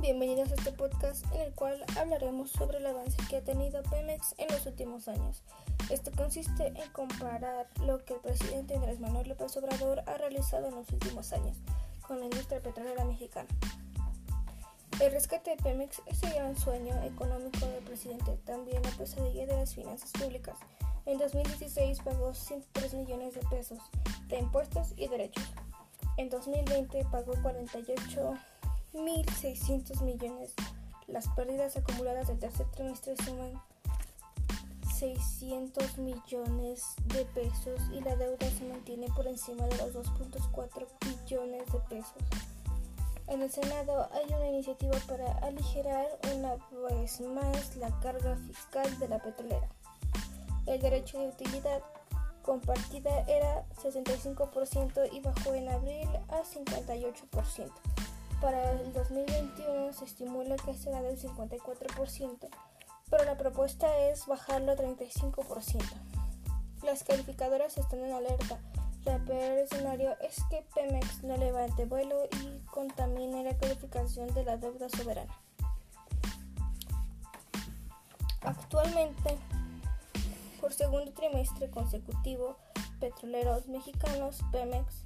bienvenidos a este podcast en el cual hablaremos sobre el avance que ha tenido Pemex en los últimos años. Esto consiste en comparar lo que el presidente Andrés Manuel López Obrador ha realizado en los últimos años con la industria petrolera mexicana. El rescate de Pemex es el gran sueño económico del presidente, también la pesadilla de las finanzas públicas. En 2016 pagó 103 millones de pesos de impuestos y derechos. En 2020 pagó 48 1.600 millones. Las pérdidas acumuladas del tercer trimestre suman 600 millones de pesos y la deuda se mantiene por encima de los 2.4 billones de pesos. En el Senado hay una iniciativa para aligerar una vez más la carga fiscal de la petrolera. El derecho de utilidad compartida era 65% y bajó en abril a 58%. Para el 2021 se estimula que será del 54%, pero la propuesta es bajarlo a 35%. Las calificadoras están en alerta. El peor escenario es que Pemex no levante vuelo y contamine la calificación de la deuda soberana. Actualmente, por segundo trimestre consecutivo, petroleros mexicanos Pemex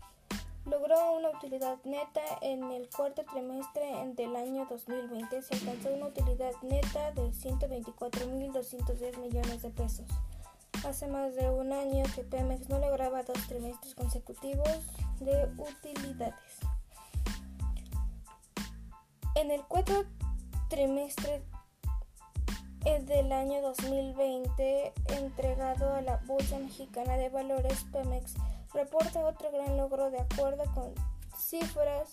logró una utilidad neta en el cuarto trimestre del año 2020. Se alcanzó una utilidad neta de 124.210 millones de pesos. Hace más de un año que Pemex no lograba dos trimestres consecutivos de utilidades. En el cuarto trimestre del año 2020, entregado a la Bolsa Mexicana de Valores, Pemex. Reporta otro gran logro de acuerdo con cifras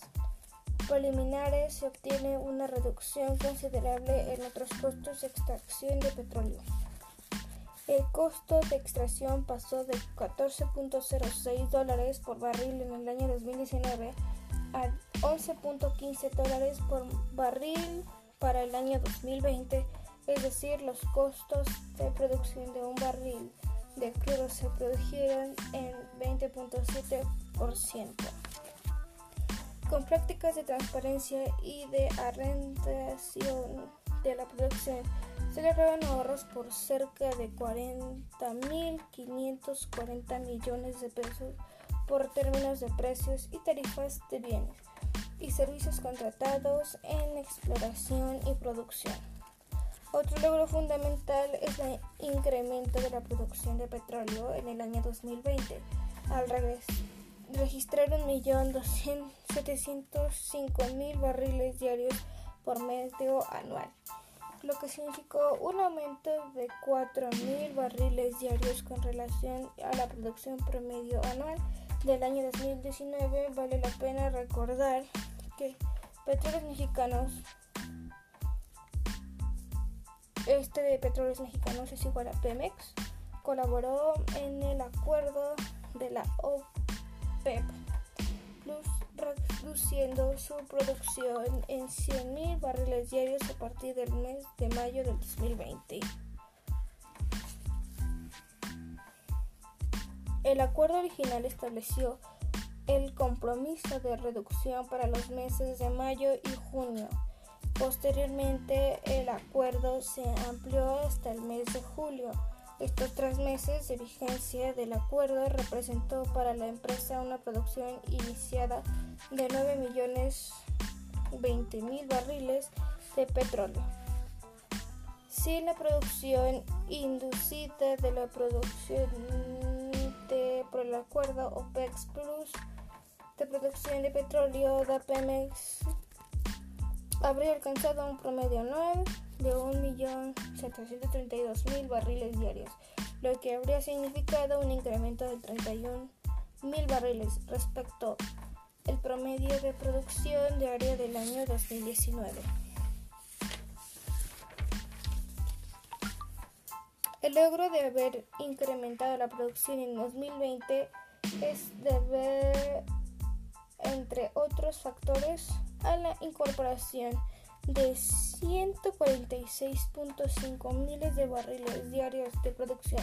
preliminares. Se obtiene una reducción considerable en otros costos de extracción de petróleo. El costo de extracción pasó de 14.06 dólares por barril en el año 2019 a 11.15 dólares por barril para el año 2020, es decir, los costos de producción de un barril de crudo se produjeron en 20.7%. Con prácticas de transparencia y de arrendación de la producción, se lograron ahorros por cerca de 40.540 millones de pesos por términos de precios y tarifas de bienes y servicios contratados en exploración y producción. Otro logro fundamental es el incremento de la producción de petróleo en el año 2020, al revés, registrar 1.705.000 barriles diarios por medio anual, lo que significó un aumento de 4.000 barriles diarios con relación a la producción promedio anual del año 2019. Vale la pena recordar que Petróleos Mexicanos este de Petróleos Mexicanos es igual a Pemex. Colaboró en el acuerdo de la OPEP Plus, reduciendo su producción en 100.000 barriles diarios a partir del mes de mayo del 2020. El acuerdo original estableció el compromiso de reducción para los meses de mayo y junio Posteriormente, el acuerdo se amplió hasta el mes de julio. Estos tres meses de vigencia del acuerdo representó para la empresa una producción iniciada de 9 millones 20 mil barriles de petróleo. Sin la producción inducida de la producción de, por el acuerdo OPEC Plus de producción de petróleo de Pemex habría alcanzado un promedio anual de 1.732.000 barriles diarios, lo que habría significado un incremento de 31.000 barriles respecto al promedio de producción diaria del año 2019. El logro de haber incrementado la producción en 2020 es deber, entre otros factores, a la incorporación de 146.5 miles de barriles diarios de producción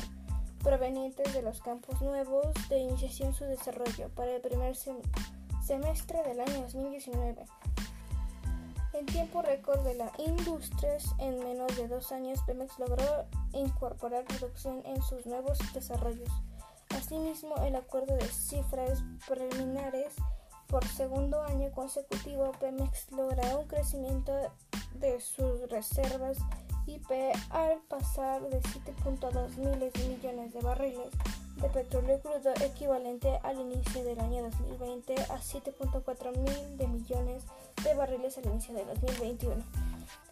provenientes de los campos nuevos de iniciación su desarrollo para el primer semestre del año 2019. En tiempo récord de la industria, en menos de dos años, Pemex logró incorporar producción en sus nuevos desarrollos. Asimismo, el acuerdo de cifras preliminares por segundo año consecutivo, Pemex logra un crecimiento de sus reservas IP al pasar de 7.2 miles de millones de barriles de petróleo crudo equivalente al inicio del año 2020 a 7.4 mil de millones de barriles al inicio del 2021.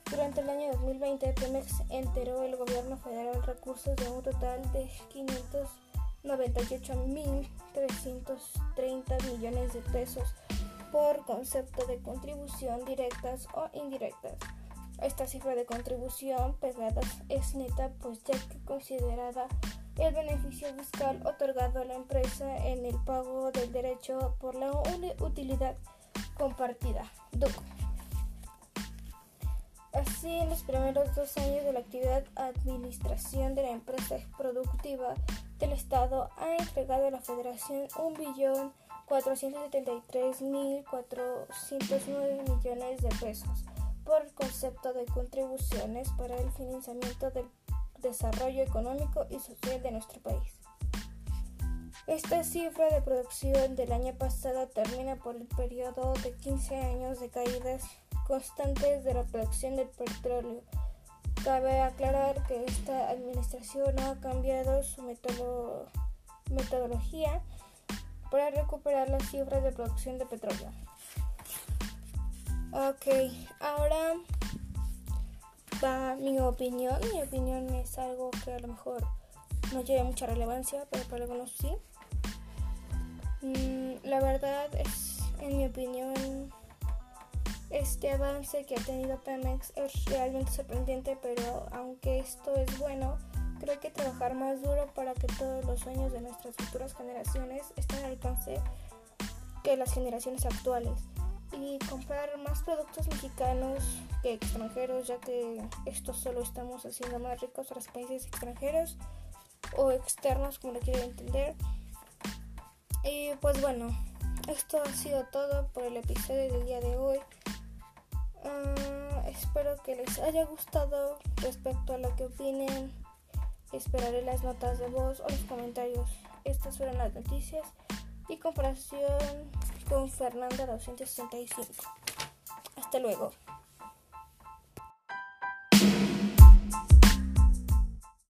Durante el año 2020, Pemex enteró el gobierno federal recursos de un total de 598.330 millones de pesos por concepto de contribución directas o indirectas. Esta cifra de contribución pegada es neta, pues ya que considerada el beneficio fiscal otorgado a la empresa en el pago del derecho por la utilidad compartida. Así, en los primeros dos años de la actividad administración de la empresa productiva del Estado ha entregado a la Federación 1.473.409 millones de pesos por el concepto de contribuciones para el financiamiento del desarrollo económico y social de nuestro país. Esta cifra de producción del año pasado termina por el periodo de 15 años de caídas constantes de la producción del petróleo. Cabe aclarar que esta administración ha cambiado su metodología para recuperar las cifras de producción de petróleo. Ok, ahora va mi opinión. Mi opinión es algo que a lo mejor no tiene mucha relevancia, pero para algunos sí. Mm, la verdad es, en mi opinión, este avance que ha tenido Pemex es realmente sorprendente, pero aunque esto es bueno, creo que trabajar más duro para que todos los sueños de nuestras futuras generaciones estén al alcance que las generaciones actuales y comprar más productos mexicanos que extranjeros, ya que esto solo estamos haciendo más ricos a los países extranjeros o externos, como lo quieren entender. Y pues bueno, esto ha sido todo por el episodio del día de hoy. Ah, espero que les haya gustado respecto a lo que opinen. Esperaré las notas de voz o los comentarios. Estas fueron las noticias y comparación con Fernanda 265. Hasta luego.